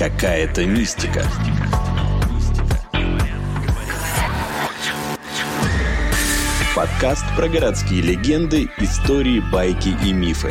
Какая-то мистика. Подкаст про городские легенды, истории, байки и мифы.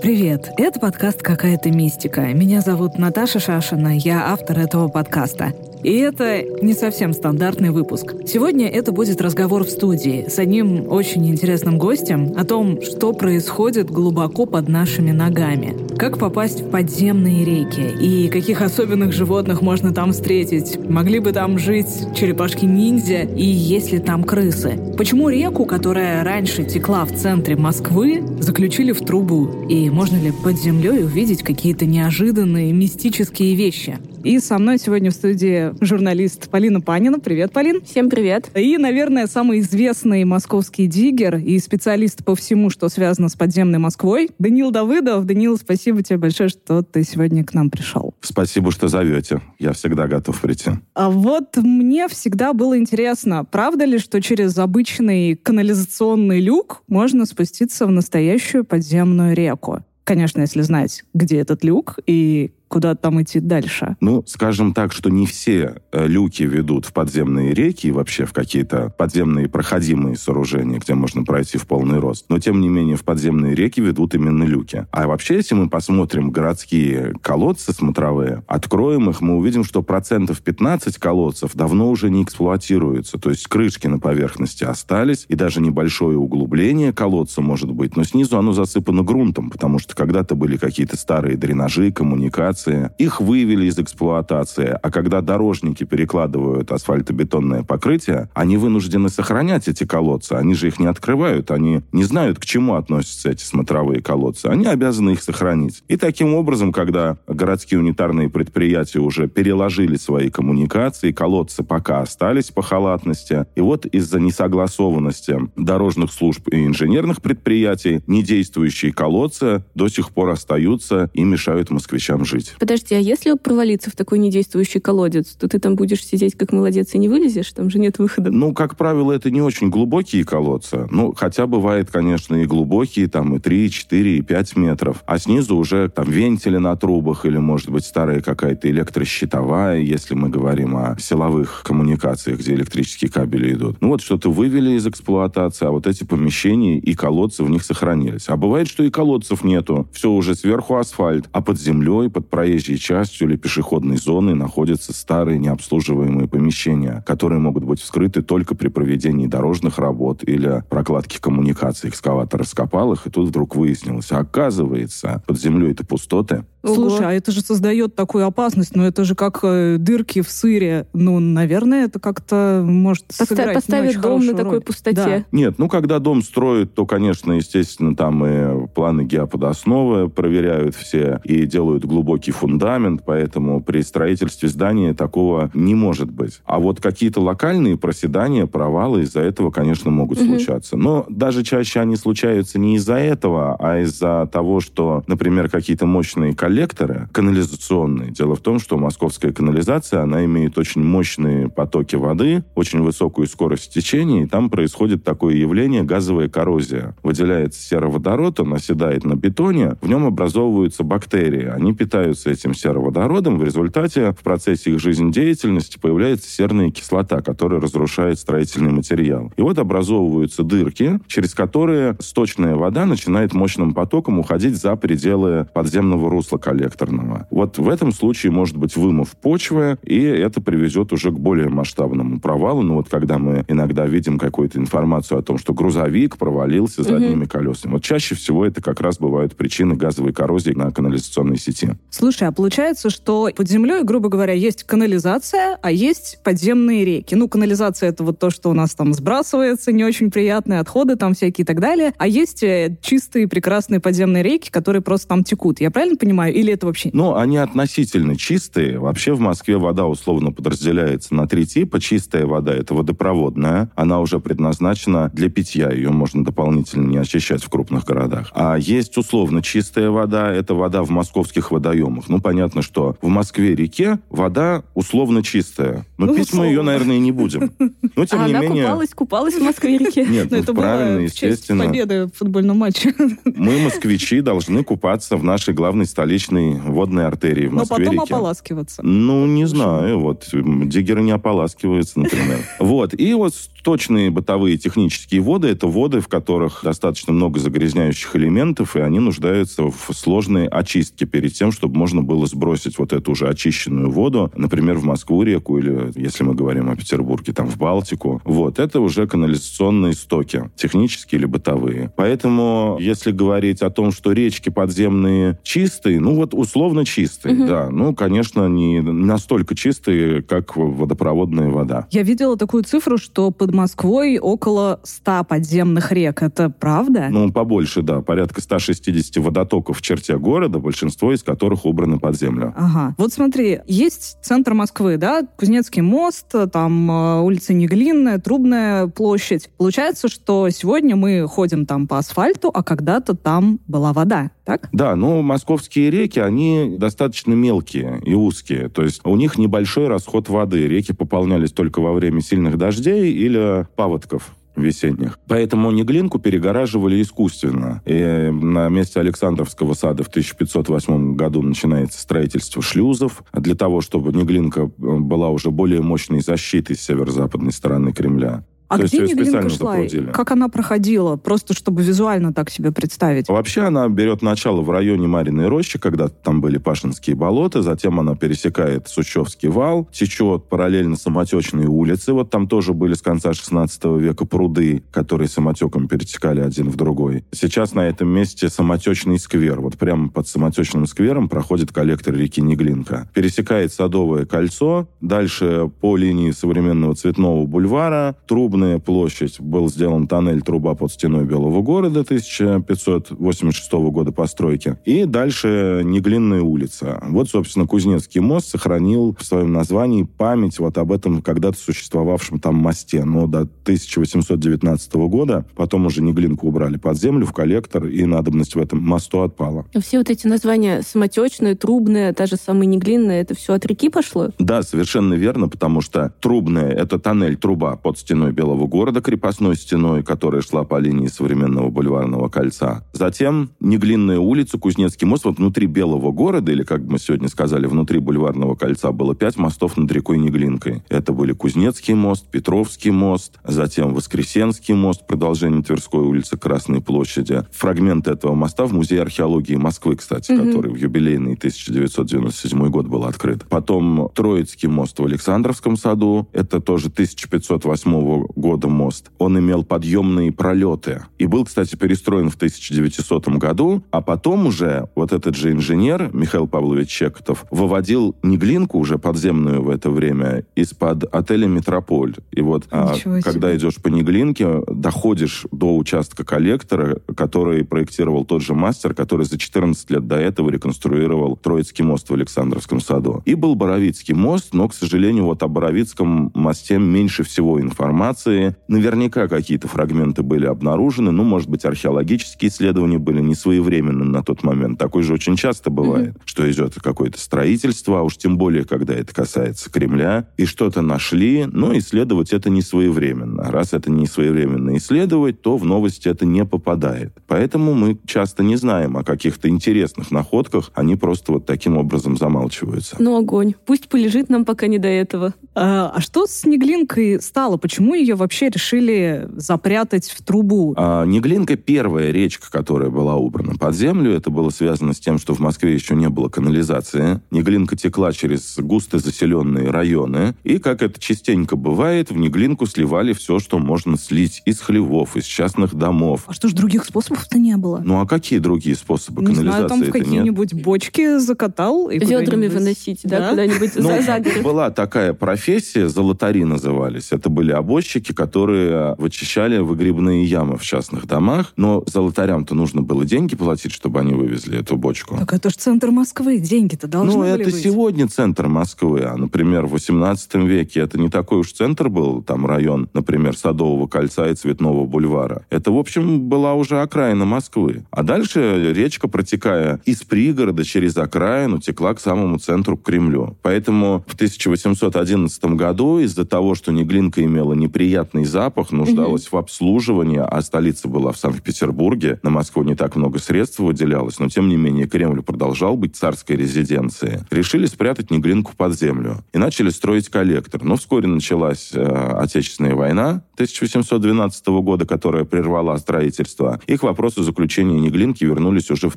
Привет, это подкаст «Какая-то мистика». Меня зовут Наташа Шашина, я автор этого подкаста. И это не совсем стандартный выпуск. Сегодня это будет разговор в студии с одним очень интересным гостем о том, что происходит глубоко под нашими ногами. Как попасть в подземные реки и каких особенных животных можно там встретить. Могли бы там жить черепашки-ниндзя и есть ли там крысы. Почему реку, которая раньше текла в центре Москвы, заключили в трубу? И можно ли под землей увидеть какие-то неожиданные мистические вещи? И со мной сегодня в студии журналист Полина Панина. Привет, Полин. Всем привет. И, наверное, самый известный московский диггер и специалист по всему, что связано с подземной Москвой, Данил Давыдов. Данил, спасибо тебе большое, что ты сегодня к нам пришел. Спасибо, что зовете. Я всегда готов прийти. А вот мне всегда было интересно, правда ли, что через обычный канализационный люк можно спуститься в настоящую подземную реку? Конечно, если знать, где этот люк и куда там идти дальше? Ну, скажем так, что не все э, люки ведут в подземные реки и вообще в какие-то подземные проходимые сооружения, где можно пройти в полный рост. Но, тем не менее, в подземные реки ведут именно люки. А вообще, если мы посмотрим городские колодцы смотровые, откроем их, мы увидим, что процентов 15 колодцев давно уже не эксплуатируются. То есть крышки на поверхности остались, и даже небольшое углубление колодца может быть, но снизу оно засыпано грунтом, потому что когда-то были какие-то старые дренажи, коммуникации, эксплуатации, их вывели из эксплуатации, а когда дорожники перекладывают асфальтобетонное покрытие, они вынуждены сохранять эти колодцы, они же их не открывают, они не знают, к чему относятся эти смотровые колодцы, они обязаны их сохранить. И таким образом, когда городские унитарные предприятия уже переложили свои коммуникации, колодцы пока остались по халатности, и вот из-за несогласованности дорожных служб и инженерных предприятий недействующие колодцы до сих пор остаются и мешают москвичам жить. Подожди, а если провалиться в такой недействующий колодец, то ты там будешь сидеть как молодец и не вылезешь? Там же нет выхода. Ну, как правило, это не очень глубокие колодцы. Ну, хотя бывает, конечно, и глубокие, там и 3, и 4, и 5 метров. А снизу уже там вентили на трубах или, может быть, старая какая-то электрощитовая, если мы говорим о силовых коммуникациях, где электрические кабели идут. Ну, вот что-то вывели из эксплуатации, а вот эти помещения и колодцы в них сохранились. А бывает, что и колодцев нету. Все уже сверху асфальт, а под землей, под проезжей частью или пешеходной зоной находятся старые необслуживаемые помещения, которые могут быть вскрыты только при проведении дорожных работ или прокладки коммуникаций. Экскаватор раскопал их, и тут вдруг выяснилось, оказывается, под землей это пустоты, Слушай, а это же создает такую опасность, ну это же как э, дырки в сыре. Ну, наверное, это как-то может Постав, сыграть Поставить дом на такой роль. пустоте. Да. Нет, ну когда дом строят, то, конечно, естественно, там и планы геоподосновы проверяют все и делают глубокий фундамент, поэтому при строительстве здания такого не может быть. А вот какие-то локальные проседания, провалы из-за этого, конечно, могут Мгм. случаться. Но даже чаще они случаются не из-за этого, а из-за того, что, например, какие-то мощные коллекторы канализационные. Дело в том, что московская канализация, она имеет очень мощные потоки воды, очень высокую скорость течения, и там происходит такое явление газовая коррозия. Выделяется сероводород, он оседает на бетоне, в нем образовываются бактерии. Они питаются этим сероводородом, в результате в процессе их жизнедеятельности появляется серная кислота, которая разрушает строительный материал. И вот образовываются дырки, через которые сточная вода начинает мощным потоком уходить за пределы подземного русла коллекторного. Вот в этом случае может быть вымыв почвы, и это приведет уже к более масштабному провалу. Ну вот когда мы иногда видим какую-то информацию о том, что грузовик провалился задними колесами. Вот чаще всего это как раз бывают причины газовой коррозии на канализационной сети. Слушай, а получается, что под землей, грубо говоря, есть канализация, а есть подземные реки. Ну, канализация это вот то, что у нас там сбрасывается, не очень приятные отходы там всякие и так далее. А есть э, чистые прекрасные подземные реки, которые просто там текут. Я правильно понимаю? Или это вообще... Ну, они относительно чистые. Вообще в Москве вода условно подразделяется на три типа. Чистая вода – это водопроводная. Она уже предназначена для питья. Ее можно дополнительно не очищать в крупных городах. А есть условно чистая вода. Это вода в московских водоемах. Ну, понятно, что в Москве-реке вода условно чистая. Но ну, пить условно. мы ее, наверное, не будем. Но, тем а не она менее... купалась, купалась в Москве-реке? Нет, ну, это правильно, естественно. победы в футбольном матче. Мы, москвичи, должны купаться в нашей главной столичной водной артерии в Москве-реке. Но потом ополаскиваться. Ну, не знаю. Вот диггеры не ополаскиваются, например. Вот. И вот точные бытовые технические воды – это воды, в которых достаточно много загрязняющих элементов, и они нуждаются в сложной очистке перед тем, чтобы можно было сбросить вот эту уже очищенную воду, например, в Москву-реку или, если мы говорим о Петербурге, там в Балтику. Вот. Это уже канализационные стоки, технические или бытовые. Поэтому, если говорить о том, что речки подземные чистые, ну вот условно чистые, угу. да. Ну, конечно, не настолько чистые, как водопроводная вода. Я видела такую цифру, что под Москвой около 100 подземных рек. Это правда? Ну, побольше, да. Порядка 160 водотоков в черте города, большинство из которых убраны под землю. Ага. Вот смотри, есть центр Москвы, да, Кузнецкий мост, там э, улица Неглинная, Трубная площадь. Получается, что сегодня мы ходим там по асфальту, а когда-то там была вода, так? Да, ну, московские реки, они достаточно мелкие и узкие. То есть у них небольшой расход воды. Реки пополнялись только во время сильных дождей или паводков весенних. Поэтому Неглинку перегораживали искусственно. И на месте Александровского сада в 1508 году начинается строительство шлюзов для того, чтобы Неглинка была уже более мощной защитой с северо-западной стороны Кремля. А То где Неглинка шла? Как она проходила? Просто чтобы визуально так себе представить. Вообще она берет начало в районе Мариной рощи, когда там были Пашинские болота, затем она пересекает Сучевский вал, течет параллельно самотечные улицы. Вот там тоже были с конца 16 века пруды, которые самотеком перетекали один в другой. Сейчас на этом месте самотечный сквер. Вот прямо под самотечным сквером проходит коллектор реки Неглинка. Пересекает Садовое кольцо, дальше по линии современного Цветного бульвара, трубный Главная площадь был сделан тоннель труба под стеной Белого города 1586 года постройки. И дальше Неглинная улица. Вот, собственно, Кузнецкий мост сохранил в своем названии память вот об этом когда-то существовавшем там мосте. Но до 1819 года потом уже Неглинку убрали под землю в коллектор, и надобность в этом мосту отпала. Все вот эти названия самотечные, трубные, та же самая Неглинная, это все от реки пошло? Да, совершенно верно, потому что трубная — это тоннель, труба под стеной Белого Белого города крепостной стеной, которая шла по линии современного бульварного кольца. Затем Неглинная улица, Кузнецкий мост. Вот внутри Белого города, или, как мы сегодня сказали, внутри бульварного кольца было пять мостов над рекой Неглинкой. Это были Кузнецкий мост, Петровский мост, затем Воскресенский мост, продолжение Тверской улицы, Красной площади. Фрагмент этого моста в Музее археологии Москвы, кстати, mm-hmm. который в юбилейный 1997 год был открыт. Потом Троицкий мост в Александровском саду. Это тоже 1508 года мост, он имел подъемные пролеты. И был, кстати, перестроен в 1900 году, а потом уже вот этот же инженер, Михаил Павлович Чекотов, выводил Неглинку уже подземную в это время из-под отеля «Метрополь». И вот а, когда идешь по Неглинке, доходишь до участка коллектора, который проектировал тот же мастер, который за 14 лет до этого реконструировал Троицкий мост в Александровском саду. И был Боровицкий мост, но, к сожалению, вот о Боровицком мосте меньше всего информации, информации. Наверняка какие-то фрагменты были обнаружены, ну, может быть, археологические исследования были не своевременны на тот момент. Такое же очень часто бывает, mm-hmm. что идет какое-то строительство, а уж тем более, когда это касается Кремля, и что-то нашли, но исследовать это не своевременно. Раз это не своевременно исследовать, то в новости это не попадает. Поэтому мы часто не знаем о каких-то интересных находках, они просто вот таким образом замалчиваются. Ну, огонь. Пусть полежит нам пока не до этого. А, а что с Неглинкой стало? Почему ее вообще решили запрятать в трубу? А, Неглинка первая речка, которая была убрана под землю. Это было связано с тем, что в Москве еще не было канализации. Неглинка текла через густо заселенные районы. И, как это частенько бывает, в Неглинку сливали все, что можно слить из хлевов, из частных домов. А что ж, других способов-то не было? Ну, а какие другие способы не канализации? Знаю, там в какие-нибудь бочки закатал. И Ведрами выносить, да, да? куда-нибудь ну, за, за Была такая профессия, золотари назывались. Это были обозчики, подрядчики, которые вычищали выгребные ямы в частных домах, но золотарям-то нужно было деньги платить, чтобы они вывезли эту бочку. Так это же центр Москвы, деньги-то должны ну, это быть. сегодня центр Москвы, а, например, в 18 веке это не такой уж центр был, там район, например, Садового кольца и Цветного бульвара. Это, в общем, была уже окраина Москвы. А дальше речка, протекая из пригорода через окраину, текла к самому центру, к Кремлю. Поэтому в 1811 году из-за того, что Неглинка имела неприятный запах, нуждалась в обслуживании, а столица была в Санкт-Петербурге, на Москву не так много средств выделялось, но тем не менее Кремль продолжал быть царской резиденцией. Решили спрятать Неглинку под землю и начали строить коллектор. Но вскоре началась э, Отечественная война 1812 года, которая прервала строительство. И к вопросу заключения Неглинки вернулись уже в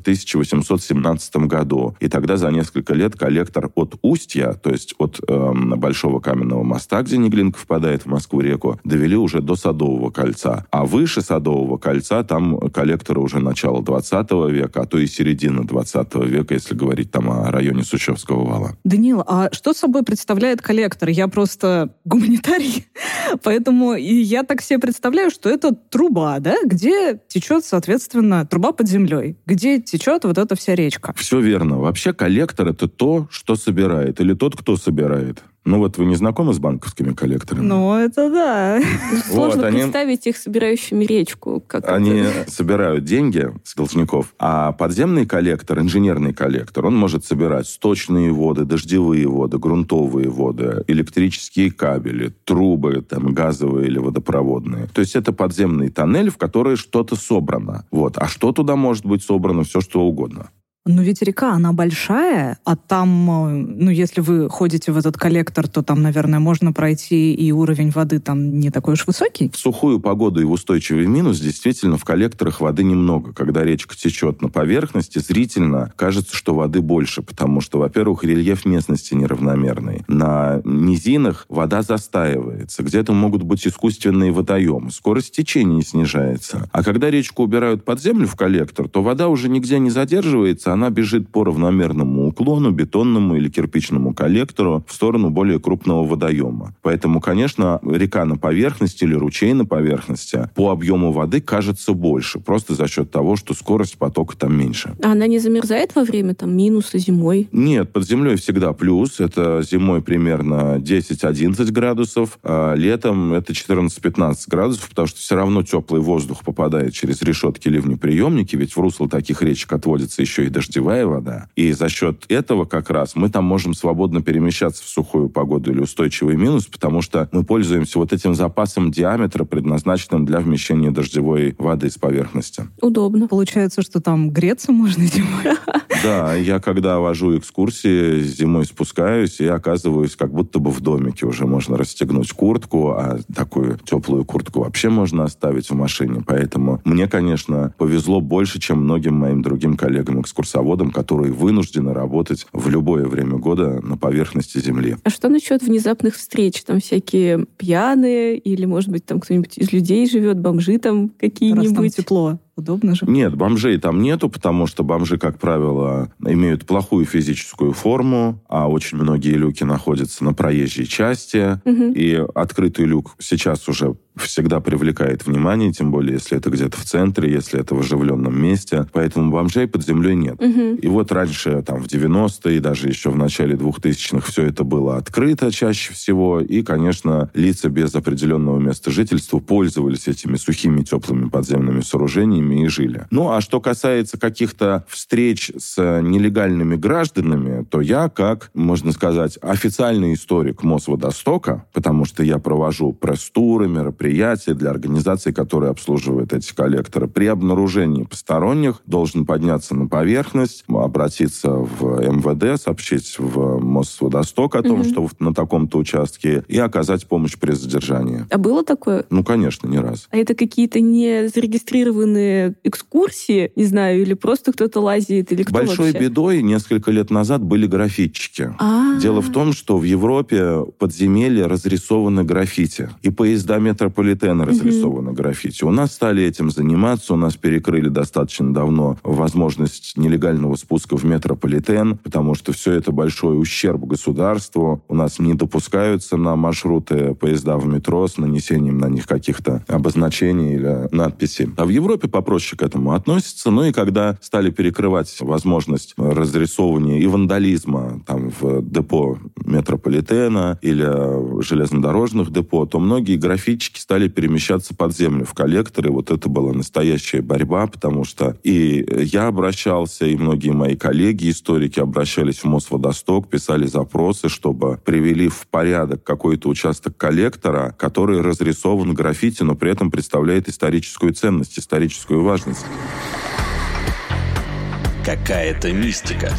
1817 году. И тогда за несколько лет коллектор от Устья, то есть от э, Большого каменного моста, где Неглинка впадает в Москву-реку, довели уже до Садового кольца. А выше Садового кольца там коллекторы уже начала 20 века, а то и середины 20 века, если говорить там о районе Сучевского вала. Данил, а что собой представляет коллектор? Я просто гуманитарий, поэтому и я так себе представляю, что это труба, да, где течет, соответственно, труба под землей, где течет вот эта вся речка. Все верно. Вообще коллектор это то, что собирает, или тот, кто собирает. Ну вот вы не знакомы с банковскими коллекторами? Ну, это да. Сложно Вот, они- представить их собирающими речку. Как Они это. собирают деньги с должников, а подземный коллектор, инженерный коллектор, он может собирать сточные воды, дождевые воды, грунтовые воды, электрические кабели, трубы, там, газовые или водопроводные. То есть это подземный тоннель, в который что-то собрано. Вот. А что туда может быть собрано? Все, что угодно. Но ведь река, она большая, а там, э, ну, если вы ходите в этот коллектор, то там, наверное, можно пройти, и уровень воды там не такой уж высокий. В сухую погоду и в устойчивый минус действительно в коллекторах воды немного. Когда речка течет на поверхности, зрительно кажется, что воды больше, потому что, во-первых, рельеф местности неравномерный. На низинах вода застаивается. Где-то могут быть искусственные водоемы. Скорость течения снижается. А когда речку убирают под землю в коллектор, то вода уже нигде не задерживается, она бежит по равномерному уклону, бетонному или кирпичному коллектору в сторону более крупного водоема. Поэтому, конечно, река на поверхности или ручей на поверхности по объему воды кажется больше, просто за счет того, что скорость потока там меньше. А она не замерзает во время там минуса зимой? Нет, под землей всегда плюс. Это зимой примерно 10-11 градусов, а летом это 14-15 градусов, потому что все равно теплый воздух попадает через решетки ливнеприемники, ведь в русло таких речек отводится еще и дождевая вода. И за счет этого как раз мы там можем свободно перемещаться в сухую погоду или устойчивый минус, потому что мы пользуемся вот этим запасом диаметра, предназначенным для вмещения дождевой воды с поверхности. Удобно. Получается, что там греться можно зимой. Да, я когда вожу экскурсии, зимой спускаюсь и оказываюсь как будто бы в домике. Уже можно расстегнуть куртку, а такую теплую куртку вообще можно оставить в машине. Поэтому мне, конечно, повезло больше, чем многим моим другим коллегам-экскурсоводам, которые вынуждены работать в любое время года на поверхности Земли. А что насчет внезапных встреч? Там всякие пьяные или, может быть, там кто-нибудь из людей живет, бомжи там Раз там какие-нибудь? тепло. Удобно же. Нет, бомжей там нету, потому что бомжи, как правило, имеют плохую физическую форму, а очень многие люки находятся на проезжей части. Мгм. И открытый люк сейчас уже всегда привлекает внимание, тем более, если это где-то в центре, если это в оживленном месте. Поэтому бомжей под землей нет. Мгм. И вот раньше, там, в 90-е, и даже еще в начале 2000-х, все это было открыто чаще всего. И, конечно, лица без определенного места жительства пользовались этими сухими, теплыми подземными сооружениями и жили. Ну, а что касается каких-то встреч с нелегальными гражданами, то я, как, можно сказать, официальный историк Мосводостока, потому что я провожу пресс-туры, мероприятия для организаций, которые обслуживают эти коллекторы, при обнаружении посторонних должен подняться на поверхность, обратиться в МВД, сообщить в Мосводосток о том, Мгм. что на таком-то участке, и оказать помощь при задержании. А было такое? Ну, конечно, не раз. А это какие-то не зарегистрированные разные экскурсии, не знаю, или просто кто-то лазит, или кто Большой вообще? бедой несколько лет назад были граффитчики. А, Дело в том, что в Европе подземелья разрисованы граффити. И поезда метрополитена разрисованы граффити. У нас стали этим заниматься. У нас перекрыли достаточно давно возможность нелегального спуска в метрополитен, потому что все это большой ущерб государству. Нас не допускаются на маршруты поезда в метро с нанесением на них каких-то обозначений или надписей. А в Европе попроще к этому относятся. Ну и когда стали перекрывать возможность разрисовывания и вандализма там в депо метрополитена или железнодорожных депо, то многие графички стали перемещаться под землю в коллекторы. Вот это была настоящая борьба, потому что и я обращался, и многие мои коллеги, историки, обращались в Мосводосток, писали запросы, чтобы привели в порядок какой-то участок коллектора, который разрисован граффити, но при этом представляет историческую ценность, историческую важность. Какая-то мистика.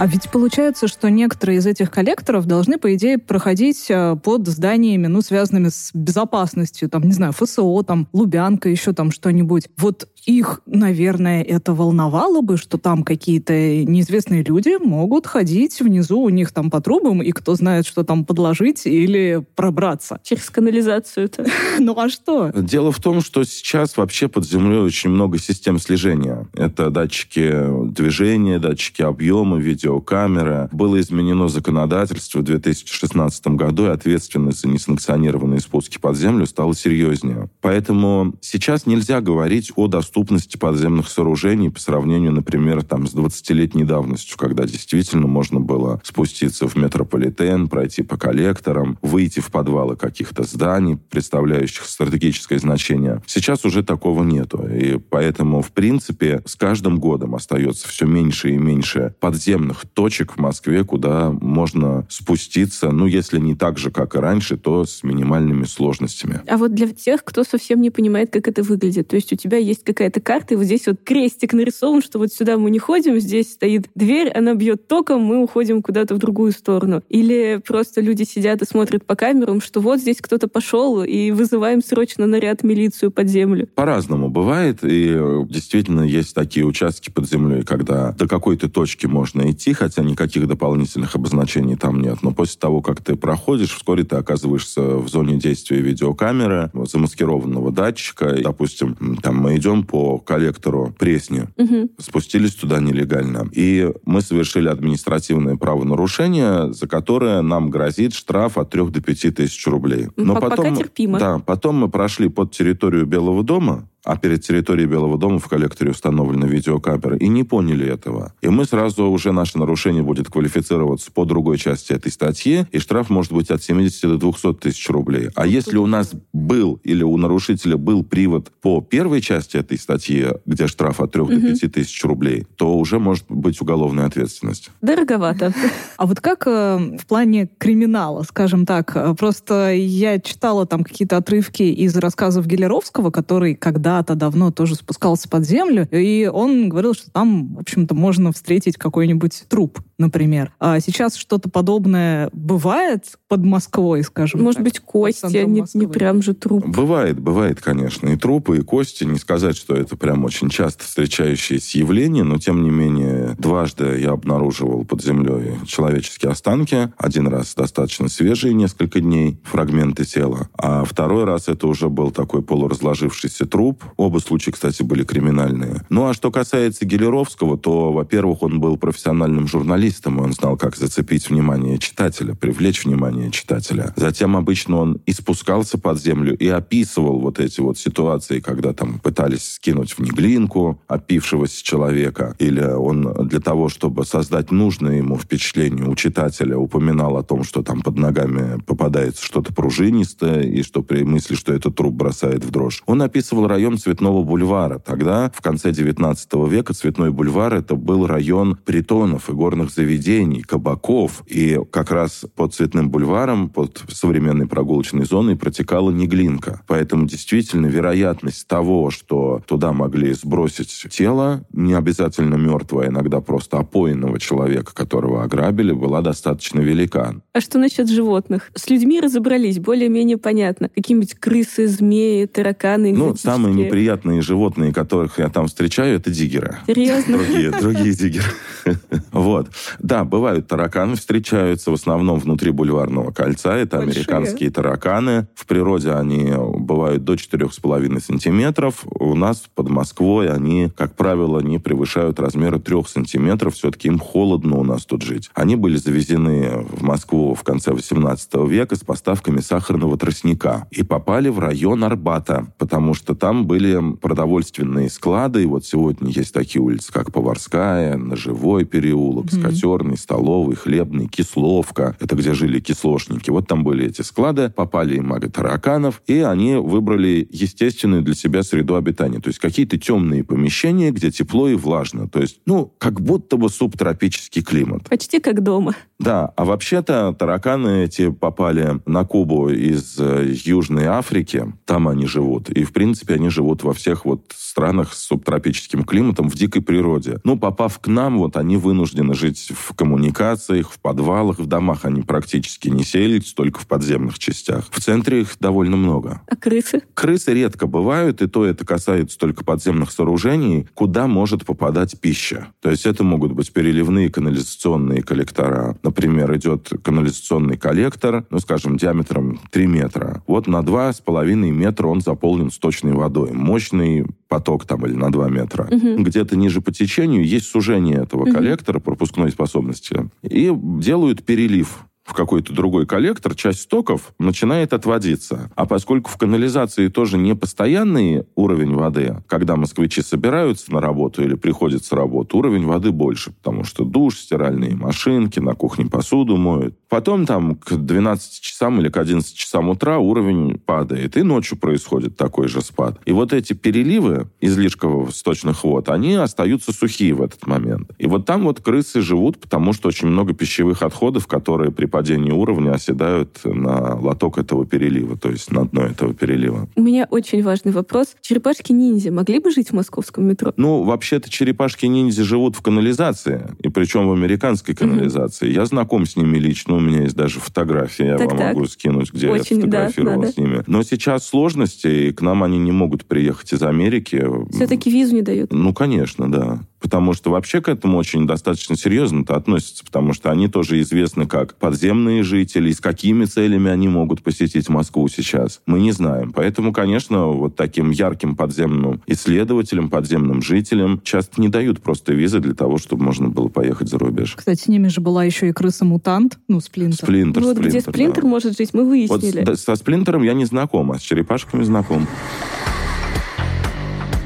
А ведь получается, что некоторые из этих коллекторов должны, по идее, проходить э, под зданиями, ну, связанными с безопасностью, там, не знаю, ФСО, там, Лубянка, еще там что-нибудь. Вот их, наверное, это волновало бы, что там какие-то неизвестные люди могут ходить внизу у них там по трубам, и кто знает, что там подложить или пробраться. через канализацию-то. Ну а что? Дело в том, что сейчас вообще под землей очень много систем слежения. Это датчики движения, датчики объема, видеокамеры. Было изменено законодательство в 2016 году, и ответственность за несанкционированные спуски под землю стала серьезнее. Поэтому сейчас нельзя говорить о доступности подземных сооружений по сравнению, например, там, с 20-летней давностью, когда действительно можно было спуститься в метрополитен, пройти по коллекторам, выйти в подвалы каких-то зданий, представляющих стратегическое значение. Сейчас уже такого нету. И поэтому, в принципе, с каждым годом остается все меньше и меньше подземных точек в Москве, куда можно спуститься, ну, если не так же, как и раньше, то с минимальными сложностями. А вот для тех, кто совсем не понимает, как это выглядит, то есть у тебя есть какая-то карта, и вот здесь вот крестик нарисован, что вот сюда мы не ходим, здесь стоит дверь, она бьет током, мы уходим куда-то в другую сторону. Или просто люди сидят и смотрят по камерам, что вот здесь кто-то пошел, и вызываем срочно наряд милицию под землю. По-разному бывает, и э, действительно есть такие участки под землей, когда до какой-то точки можно идти, хотя никаких дополнительных обозначений там нет. Но после того, как ты проходишь, вскоре ты оказываешься в зоне действия видеокамеры, замаскированного датчика. Допустим, там мы идем по коллектору Пресни, Мгм. спустились туда нелегально. И мы совершили административное правонарушение, за которое нам грозит штраф от 3 до 5 тысяч рублей. Ну, по- пока терпимо. Да, потом мы прошли под территорию Белого дома, а перед территорией Белого дома в коллекторе установлены видеокамеры, и не поняли этого. И мы сразу уже наше нарушение будет квалифицироваться по другой части этой статьи, и штраф может быть от 70 до 200 тысяч рублей. А если у нас был или у нарушителя был привод по первой части этой статьи, где штраф от 3 до 5 тысяч рублей, то уже может быть уголовная ответственность. Дороговато. А вот как э, в плане криминала, скажем так, э, просто я читала там какие-то отрывки из рассказов Гелеровского, который когда-то давно тоже спускался под землю, и он говорил, что там, в общем-то, можно встретить какой-нибудь труп, например. А сейчас что-то подобное бывает под Москвой, скажем Может так, быть, кости, а не, не прям же труп. Бывает, бывает, конечно, и трупы, и кости. Не сказать, что это прям очень часто встречающееся явление, но тем не менее дважды я обнаруживал под землей человеческие останки. Один раз достаточно свежие, несколько дней, фрагменты тела. А второй раз это уже был такой полуразложившийся труп. Оба случая, кстати, были криминальные. Ну, а что касается Гелеровского, то, во-первых, он был профессиональным журналистом, и он знал, как зацепить внимание читателя, привлечь внимание читателя. Затем обычно он и спускался под землю и описывал вот эти вот ситуации, когда там пытались скинуть в неглинку опившегося человека, или он для того, чтобы создать нужное ему впечатление у читателя, упоминал о том, что там под ногами попадается что-то пружинистое, и что при мысли, что это труп бросает в дрожь. Он описывал район Цветного бульвара. Тогда, в конце 19 века, Цветной бульвар это был район притонов и горных заведений, кабаков. И как раз под Цветным бульваром, под современной прогулочной зоной протекала Неглинка. Поэтому действительно вероятность того, что туда могли сбросить тело, не обязательно мертвое, иногда просто опоенного человека, которого ограбили, была достаточно велика. А А что насчет животных? С людьми разобрались, более-менее понятно. Какие-нибудь крысы, змеи, тараканы, Ну, самые неприятные животные, которых я там встречаю, это диггеры. Серьезно? Другие, другие диггеры. Вот. Да, бывают тараканы, встречаются в основном внутри бульварного кольца. Это Большие. американские тараканы. В природе они бывают до 4,5 сантиметров. У нас под Москвой они, как правило, не превышают размера 3 сантиметров. Все-таки им холодно у нас тут жить. Они были завезены в Москву в конце 18 века с поставками сахарного тростника и попали в район Арбата, потому что там были продовольственные склады. И вот сегодня есть такие улицы, как Поварская, Ножевой переулок, mm-hmm. Скотерный, Столовый, Хлебный, Кисловка. Это где жили кислошники. Вот там были эти склады, попали им мага тараканов, и они выбрали естественную для себя среду обитания. То есть какие-то темные помещения, где тепло и влажно. То есть, ну, как будто бы субтропический климат. Почти как дома. Да, а вообще-то тараканы эти попали на Кубу из э, Южной Африки. Там они живут. И, в принципе, они живут во всех вот странах с субтропическим климатом в дикой природе. Ну, попав к нам, вот они вынуждены жить в коммуникациях, в подвалах, в домах они практически не селятся, только в подземных частях. В центре их довольно много. А крысы? Крысы редко бывают, и то это касается только подземных сооружений, куда может попадать пища. То есть это могут быть переливные канализационные коллектора. Например, идет канализационный коллектор, ну, скажем, диаметром 3 метра. Вот на 2,5 метра он заполнен сточной водой. Мощный поток там или на 2 метра. Угу. Где-то ниже по течению есть сужение этого Мгм. коллектора пропускной способности. И делают перелив в какой-то другой коллектор, часть стоков начинает отводиться. А поскольку в канализации тоже не постоянный уровень воды, когда москвичи собираются на работу или приходят с работы, уровень воды больше, потому что душ, стиральные машинки, на кухне посуду моют. Потом там к 12 часам или к 11 часам утра уровень падает, и ночью происходит такой же спад. И вот эти переливы излишков сточных вод, они остаются сухие в этот момент. И вот там вот крысы живут, потому что очень много пищевых отходов, которые при падении уровня оседают на лоток этого перелива, то есть на дно этого перелива. У меня очень важный вопрос. Черепашки-ниндзя могли бы жить в московском метро? Ну, вообще-то черепашки-ниндзя живут в канализации, и причем в американской канализации. Я знаком с ними лично, у меня есть даже фотографии, я вам Так-так. могу скинуть, где Очень, я да, фотографировал надо. с ними. Но сейчас сложности, и к нам они не могут приехать из Америки. Все-таки визу не дают. Ну, конечно, да. Потому что вообще к этому очень достаточно серьезно-то относятся, потому что они тоже известны как подземные жители, и с какими целями они могут посетить Москву сейчас. Мы не знаем. Поэтому, конечно, вот таким ярким подземным исследователям, подземным жителям часто не дают просто визы для того, чтобы можно было поехать за рубеж. Кстати, с ними же была еще и крыса-мутант, ну, Сплинтер. Сплинтер, вот где Сплинтер, Сплинтер да. может жить, мы Вот с- выяснили. со Сплинтером я не знаком, а с черепашками знаком.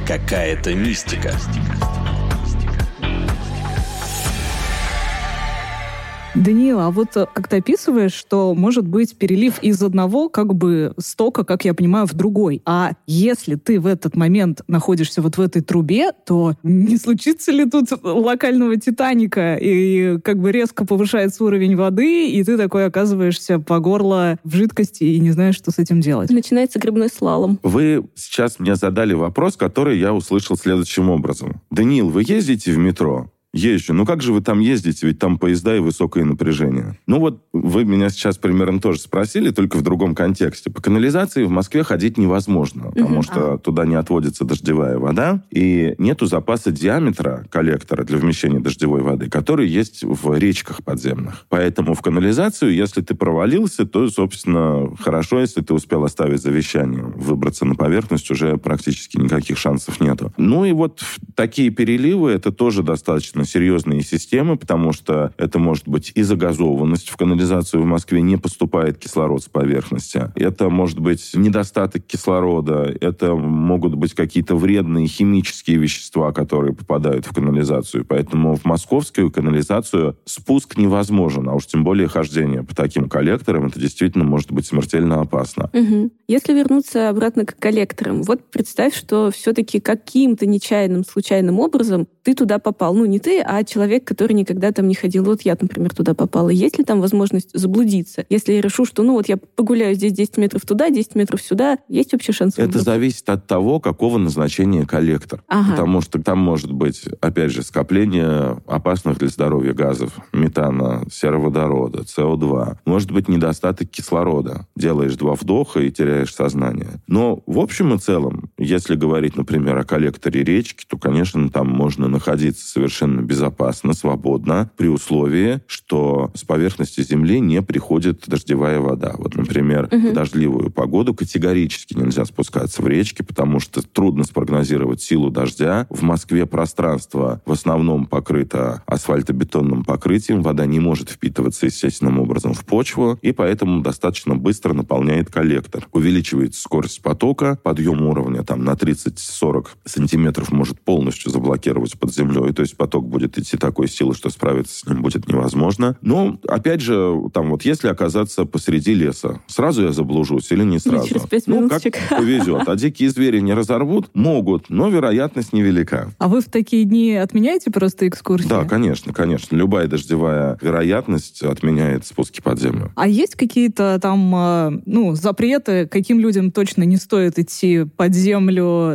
Какая-то мистика. Даниил, а вот э, как ты описываешь, что может быть перелив из одного как бы стока, как я понимаю, в другой. А если ты в этот момент находишься вот в этой трубе, то не случится ли тут локального Титаника, и как бы резко повышается уровень воды, и ты такой оказываешься по горло в жидкости и не знаешь, что с этим делать? Начинается грибной слалом. Вы сейчас мне задали вопрос, который я услышал следующим образом. Даниил, вы ездите в метро? Езжу. Ну как же вы там ездите? Ведь там поезда и высокое напряжение. Ну вот вы меня сейчас примерно тоже спросили, только в другом контексте. По канализации в Москве ходить невозможно, потому Мгм. что туда не отводится дождевая вода, и нету запаса диаметра коллектора для вмещения дождевой воды, который есть в речках подземных. Поэтому в канализацию, если ты провалился, то, собственно, хорошо, если ты успел оставить завещание. Выбраться на поверхность уже практически никаких шансов нету. Ну и вот такие переливы, это тоже достаточно серьезные системы, потому что это может быть и загазованность. В канализацию в Москве не поступает кислород с поверхности. Это может быть недостаток кислорода. Это могут быть какие-то вредные химические вещества, которые попадают в канализацию. Поэтому в московскую канализацию спуск невозможен, а уж тем более хождение по таким коллекторам, это действительно может быть смертельно опасно. Мгм. Если вернуться обратно к коллекторам, вот представь, что все-таки каким-то нечаянным, случайным образом ты туда попал. Ну, не ты воды, а человек, который никогда там не ходил. Вот я, например, туда попала. Есть ли там возможность заблудиться? Если я решу, что, ну, вот я погуляю здесь 10 метров туда, 10 метров сюда, есть вообще шанс? Это зависит от того, какого назначения коллектор. Ага. Потому что там может быть, опять же, скопление опасных для здоровья газов, метана, сероводорода, СО2. Может быть, недостаток кислорода. Делаешь два вдоха и теряешь сознание. Но в общем и целом, если говорить, например, о коллекторе речки, то, конечно, там можно находиться совершенно безопасно, свободно, при условии, что с поверхности Земли не приходит дождевая вода. Вот, например, угу. в дождливую погоду категорически нельзя спускаться в речки, потому что трудно спрогнозировать силу дождя. В Москве пространство в основном покрыто асфальтобетонным покрытием, вода не может впитываться естественным образом в почву, и поэтому достаточно быстро наполняет коллектор. Увеличивается скорость потока, подъем уровня там на 30-40 сантиметров может полностью заблокировать под землей, то есть поток будет идти такой силы, что справиться с ним будет невозможно. Но, опять же, там вот если оказаться посреди леса, сразу я заблужусь или не сразу? через 5 ну, как повезет. А дикие звери не разорвут? Могут, но вероятность невелика. А вы в такие дни отменяете просто экскурсии? Да, конечно, конечно. Любая дождевая вероятность отменяет спуски под землю. А есть какие-то там, э, ну, запреты, каким людям точно не стоит идти под землю,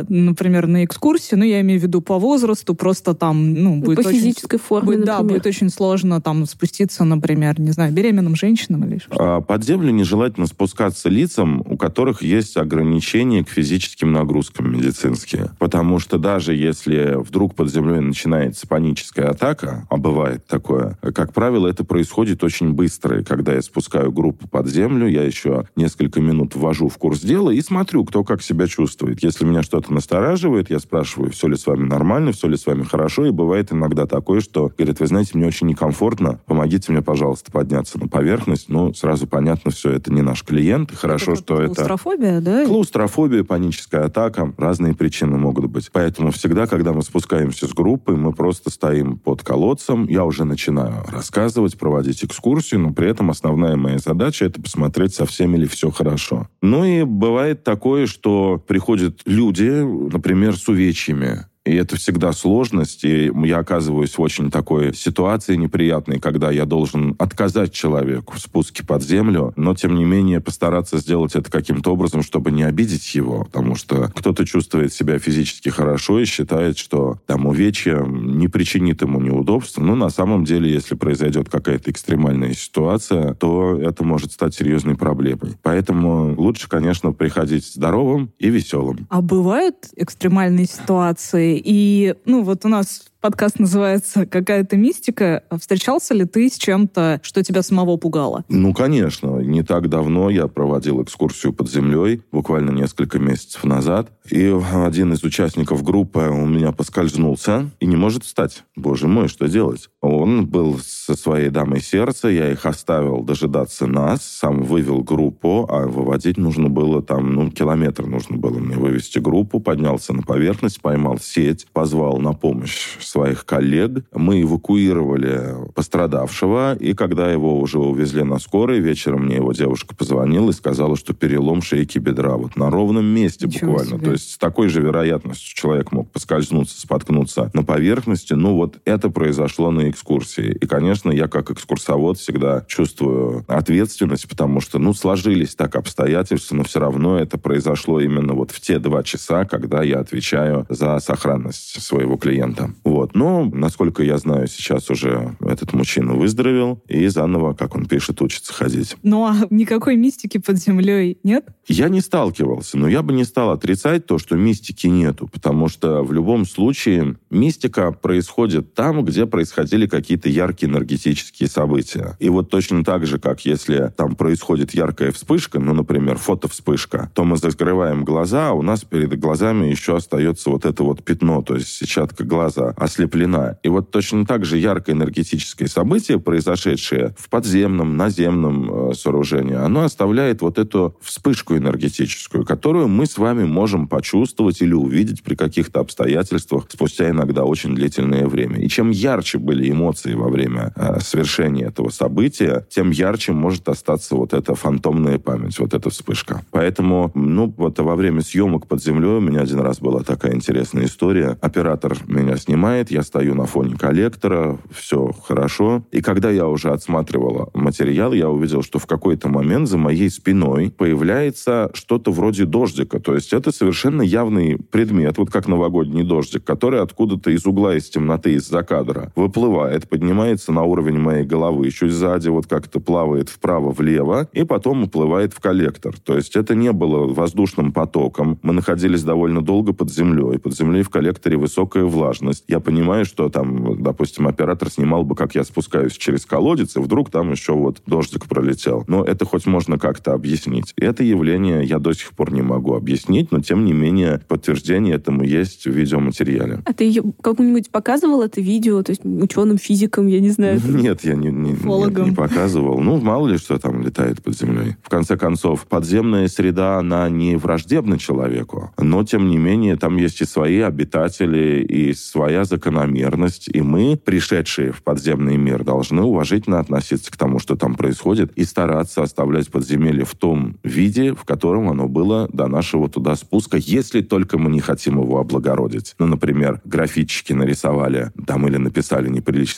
например, на экскурсию? Ну, я имею в виду по возрасту, просто там, ну, будет по очень... физической форме, будет, Да, будет очень сложно там спуститься, например, не знаю, беременным женщинам или что-то. А под землю нежелательно спускаться лицам, у которых есть ограничения к физическим нагрузкам медицинские. Потому что даже если вдруг под землей начинается паническая атака, а бывает такое, как правило, это происходит очень быстро. И когда я спускаю группу под землю, я еще несколько минут ввожу в курс дела и смотрю, кто как себя чувствует. Если меня что-то настораживает, я спрашиваю, все ли с вами нормально, все ли с вами хорошо. И бывает иногда такое, что говорит, вы знаете, мне очень некомфортно, помогите мне, пожалуйста, подняться на поверхность. Ну, сразу понятно, все, это не наш клиент. Хорошо, это что это... Клаустрофобия, да? Клаустрофобия, паническая атака. Разные причины могут быть. Поэтому всегда, когда мы спускаемся с группой, мы просто стоим под колодцем. Я уже начинаю рассказывать, проводить экскурсию, но при этом основная моя задача — это посмотреть, со всеми ли все хорошо. Ну и бывает такое, что приходят люди, например, с увечьями, и это всегда сложность, и я оказываюсь в очень такой ситуации неприятной, когда я должен отказать человеку в спуске под землю, но, тем не менее, постараться сделать это каким-то образом, чтобы не обидеть его, потому что кто-то чувствует себя физически хорошо и считает, что там увечья не причинит ему неудобств. Но на самом деле, если произойдет какая-то экстремальная ситуация, то это может стать серьезной проблемой. Поэтому лучше, конечно, приходить здоровым и веселым. А бывают экстремальные ситуации, и, ну, вот у нас Подкаст называется «Какая-то мистика». Встречался ли ты с чем-то, что тебя самого пугало? Ну, конечно. Не так давно я проводил экскурсию под землей, буквально несколько месяцев назад. И один из участников группы у меня поскользнулся и не может встать. Боже мой, что делать? Он был со своей дамой сердца, я их оставил дожидаться нас, сам вывел группу, а выводить нужно было там, ну, километр нужно было мне вывести группу, поднялся на поверхность, поймал сеть, позвал на помощь своих коллег. Мы эвакуировали пострадавшего, и когда его уже увезли на скорой, вечером мне его девушка позвонила и сказала, что перелом шейки бедра. Вот на ровном месте Ничего буквально. Себе. То есть с такой же вероятностью человек мог поскользнуться, споткнуться на поверхности. Ну вот это произошло на экскурсии. И, конечно, я как экскурсовод всегда чувствую ответственность, потому что, ну, сложились так обстоятельства, но все равно это произошло именно вот в те два часа, когда я отвечаю за сохранность своего клиента. Вот. Но, насколько я знаю, сейчас уже этот мужчина выздоровел и заново, как он пишет, учится ходить. Ну а никакой мистики под землей нет? Я не сталкивался, но я бы не стал отрицать то, что мистики нету, потому что в любом случае мистика происходит там, где происходили какие-то яркие энергетические события. И вот точно так же, как если там происходит яркая вспышка, ну, например, фотовспышка, то мы закрываем глаза, а у нас перед глазами еще остается вот это вот пятно, то есть сетчатка глаза ослеплена. И вот точно так же яркое энергетическое событие, произошедшее в подземном, наземном, подземного сооружения, оно оставляет вот эту вспышку энергетическую, которую мы с вами можем почувствовать или увидеть при каких-то обстоятельствах спустя иногда очень длительное время. И чем ярче были эмоции во время э, совершения этого события, тем ярче может остаться вот эта фантомная память, вот эта вспышка. Поэтому, ну, вот во время съемок под землей у меня один раз была такая интересная история. Оператор меня снимает, я стою на фоне коллектора, все хорошо. И когда я уже отсматривала материал, я увидел, что в какой-то момент за моей спиной появляется что-то вроде дождика. То есть это совершенно явный предмет, вот как новогодний дождик, который откуда-то из угла, из темноты, из-за кадра выплывает, поднимается на уровень моей головы, чуть сзади вот как-то плавает вправо-влево, и потом уплывает в коллектор. То есть это не было воздушным потоком. Мы находились довольно долго под землей. Под землей в коллекторе высокая влажность. Я понимаю, что там, допустим, оператор снимал бы, как я спускаюсь через колодец, и вдруг там еще вот дождик пролетел. Но это хоть можно как-то объяснить. И это явление я до сих пор не могу объяснить, но тем не менее подтверждение этому есть в видеоматериале. А ты кому-нибудь показывал это видео, то есть ученым, физикам, я не знаю? Нет, я не, не, не, не показывал. Ну, мало ли что там летает под землей. В конце концов, подземная среда, она не враждебна человеку, но, тем не менее, там есть и свои обитатели, и своя закономерность, и мы, пришедшие в подземный мир, должны уважительно относиться к тому, что там происходит, и стараться оставлять подземелье в том виде, в котором оно было до нашего туда спуска, если только мы не хотим его облагородить. Ну, например, графитчики нарисовали там или написали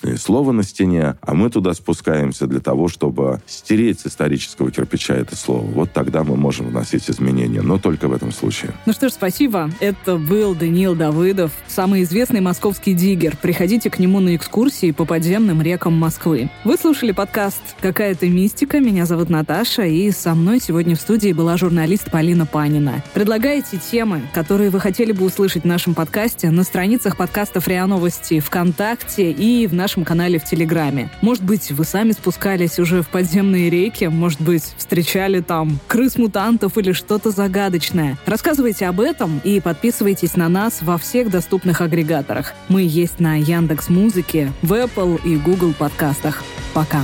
неприличное слово на стене, а мы туда спускаемся для того, чтобы стереть с исторического кирпича это слово. Вот тогда мы можем вносить изменения, но только в этом случае. Ну что ж, спасибо. Это был Даниил Давыдов, самый известный московский диггер. Приходите к нему на экскурсии по подземным рекам Москвы. Вы слушали подкаст «Какая-то мистика». Меня зовут Наташа, и со мной сегодня в студии была журналист Полина Панина. Предлагайте темы, которые вы хотели бы услышать в нашем подкасте на страницах подкастов РИА Новости ВКонтакте и в нашем канале в Телеграме. Может быть, вы сами спускались уже в подземные реки, может быть, встречали там крыс-мутантов или что-то загадочное. Рассказывайте об этом и подписывайтесь на нас во всех доступных агрегаторах. Мы есть на Яндекс Музыке, в Apple и Google подкастах. Пока.